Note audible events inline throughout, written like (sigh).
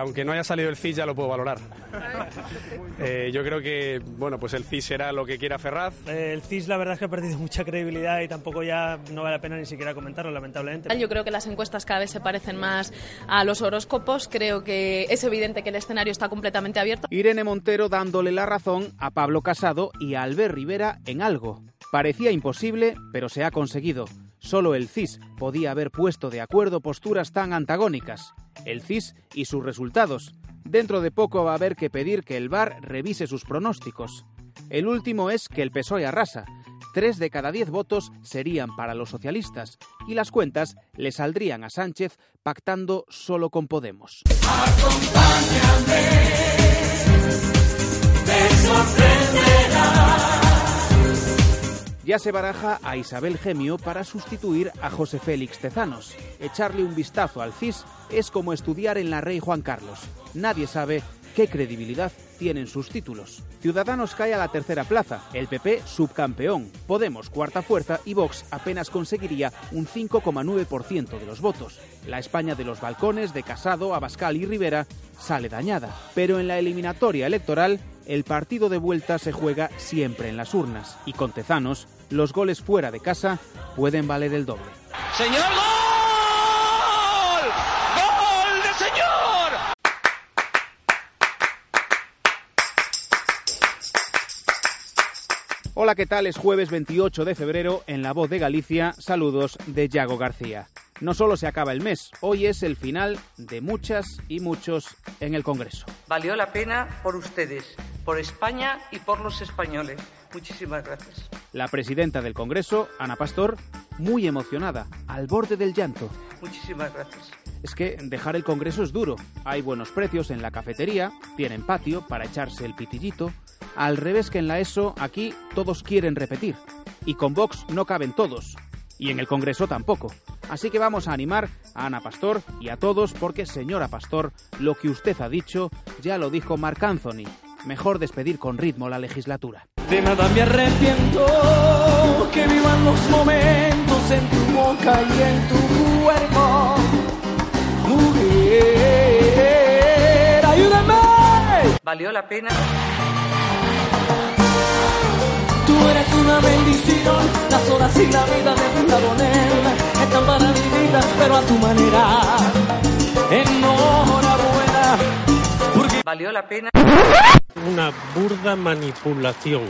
aunque no haya salido el CIS ya lo puedo valorar. (laughs) Eh, yo creo que bueno pues el CIS será lo que quiera Ferraz. Eh, el CIS la verdad es que ha perdido mucha credibilidad y tampoco ya no vale la pena ni siquiera comentarlo, lamentablemente. Yo creo que las encuestas cada vez se parecen más a los horóscopos. Creo que es evidente que el escenario está completamente abierto. Irene Montero dándole la razón a Pablo Casado y a Albert Rivera en algo. Parecía imposible, pero se ha conseguido. Solo el CIS podía haber puesto de acuerdo posturas tan antagónicas. El CIS y sus resultados. Dentro de poco va a haber que pedir que el VAR revise sus pronósticos. El último es que el PSOE arrasa. Tres de cada diez votos serían para los socialistas y las cuentas le saldrían a Sánchez pactando solo con Podemos. Ya se baraja a Isabel Gemio para sustituir a José Félix Tezanos. Echarle un vistazo al CIS es como estudiar en la Rey Juan Carlos. Nadie sabe qué credibilidad tienen sus títulos. Ciudadanos cae a la tercera plaza, el PP subcampeón, Podemos cuarta fuerza y Vox apenas conseguiría un 5,9% de los votos. La España de los balcones de Casado, Abascal y Rivera sale dañada, pero en la eliminatoria electoral el partido de vuelta se juega siempre en las urnas y con Tezanos los goles fuera de casa pueden valer el doble. ¡Señor gol! ¡Gol de señor! Hola, ¿qué tal? Es jueves 28 de febrero en La Voz de Galicia. Saludos de Yago García. No solo se acaba el mes, hoy es el final de muchas y muchos en el Congreso. Valió la pena por ustedes, por España y por los españoles. Muchísimas gracias. La presidenta del Congreso, Ana Pastor, muy emocionada, al borde del llanto. Muchísimas gracias. Es que dejar el Congreso es duro. Hay buenos precios en la cafetería, tienen patio para echarse el pitillito. Al revés que en la ESO, aquí todos quieren repetir. Y con Vox no caben todos. Y en el Congreso tampoco. Así que vamos a animar a Ana Pastor y a todos porque, señora Pastor, lo que usted ha dicho ya lo dijo Marc Anthony. Mejor despedir con ritmo la legislatura. De nada me arrepiento, que vivan los momentos en tu boca y en tu cuerpo. Mujer, ayúdame. Valió la pena. Tú eres una bendición, las horas y la vida de tu coronel están para mi vida, pero a tu manera. Enhorabuena, Valió la pena. Una burda manipulación.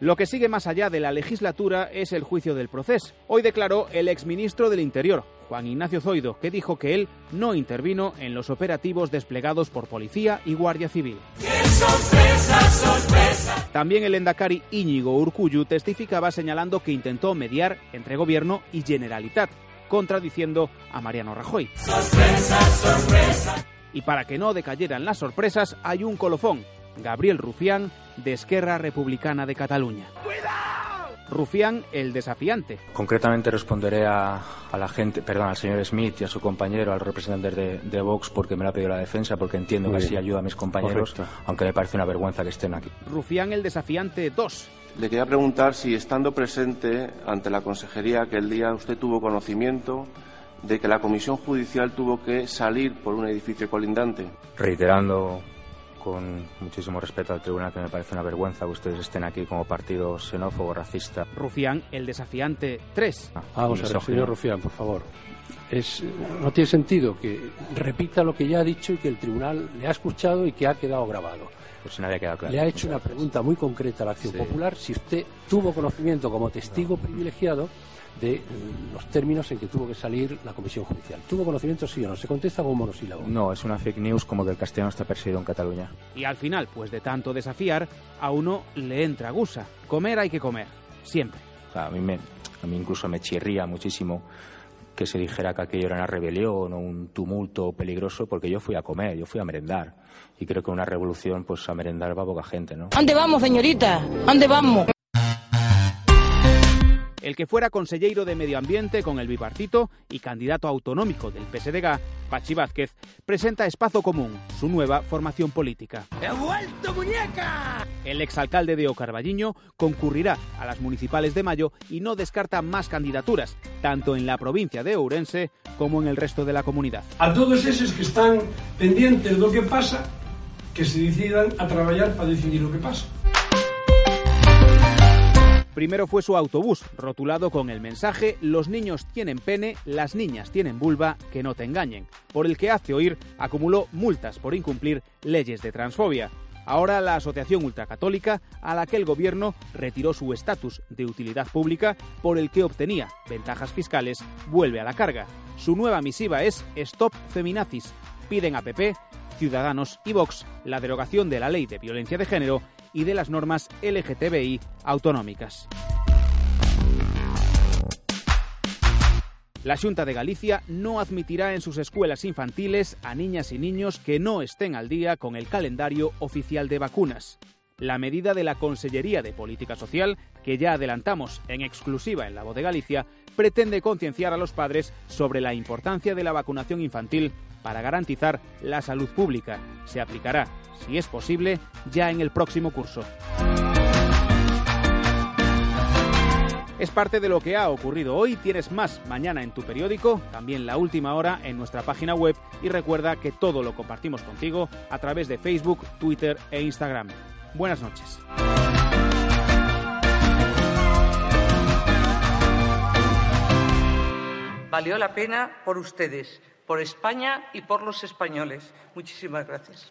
Lo que sigue más allá de la legislatura es el juicio del proceso. Hoy declaró el exministro del Interior, Juan Ignacio Zoido, que dijo que él no intervino en los operativos desplegados por policía y guardia civil. También el endacari Íñigo Urcuyu testificaba señalando que intentó mediar entre gobierno y Generalitat, contradiciendo a Mariano Rajoy. Y para que no decayeran las sorpresas, hay un colofón, Gabriel Rufián, de Esquerra Republicana de Cataluña. Rufián, el desafiante. Concretamente responderé a, a, la gente, perdón, al señor Smith y a su compañero, al representante de, de Vox, porque me lo ha pedido la defensa, porque entiendo Muy que bien. así ayuda a mis compañeros, Correcto. aunque me parece una vergüenza que estén aquí. Rufián, el desafiante 2. Le quería preguntar si, estando presente ante la consejería aquel día, usted tuvo conocimiento de que la comisión judicial tuvo que salir por un edificio colindante. Reiterando con muchísimo respeto al tribunal que me parece una vergüenza que ustedes estén aquí como partido xenófobo, racista. Rufián, el desafiante 3. Vamos a ver, señor Rufián, por favor. Es, no tiene sentido que repita lo que ya ha dicho y que el tribunal le ha escuchado y que ha quedado grabado. Pues no había quedado claro. Le ha hecho una pregunta muy concreta a la Acción Sí. Popular si usted tuvo conocimiento como testigo privilegiado de eh, los términos en que tuvo que salir la comisión judicial. ¿Tuvo conocimiento sí o no? Se contesta con un monosílabo. No, es una fake news como que el castellano está perseguido en Cataluña. Y al final, pues de tanto desafiar, a uno le entra gusa. Comer hay que comer. Siempre. O sea, a mí me, A mí incluso me chirría muchísimo que se dijera que aquello era una rebelión o un tumulto peligroso, porque yo fui a comer, yo fui a merendar. Y creo que una revolución, pues a merendar va poca gente, ¿no? ¿Dónde vamos, señorita? ¿Dónde vamos? El que fuera consellero de Medio Ambiente con el bipartito y candidato autonómico del PSDG, Pachi Vázquez, presenta Espacio Común, su nueva formación política. ¡He vuelto, muñeca! El exalcalde de Ocarballiño concurrirá a las municipales de mayo y no descarta más candidaturas, tanto en la provincia de Ourense como en el resto de la comunidad. A todos esos que están pendientes de lo que pasa, que se decidan a trabajar para decidir lo que pasa. Primero fue su autobús, rotulado con el mensaje Los niños tienen pene, las niñas tienen vulva, que no te engañen, por el que hace oír acumuló multas por incumplir leyes de transfobia. Ahora la Asociación Ultracatólica, a la que el gobierno retiró su estatus de utilidad pública por el que obtenía ventajas fiscales, vuelve a la carga. Su nueva misiva es Stop Feminazis. Piden a PP, Ciudadanos y Vox la derogación de la ley de violencia de género y de las normas LGTBI autonómicas. La Junta de Galicia no admitirá en sus escuelas infantiles a niñas y niños que no estén al día con el calendario oficial de vacunas. La medida de la Consellería de Política Social, que ya adelantamos en exclusiva en la Voz de Galicia, pretende concienciar a los padres sobre la importancia de la vacunación infantil para garantizar la salud pública. Se aplicará, si es posible, ya en el próximo curso. Es parte de lo que ha ocurrido hoy. Tienes más mañana en tu periódico, también la última hora en nuestra página web y recuerda que todo lo compartimos contigo a través de Facebook, Twitter e Instagram. Buenas noches. Valió la pena por ustedes, por España y por los españoles. Muchísimas gracias.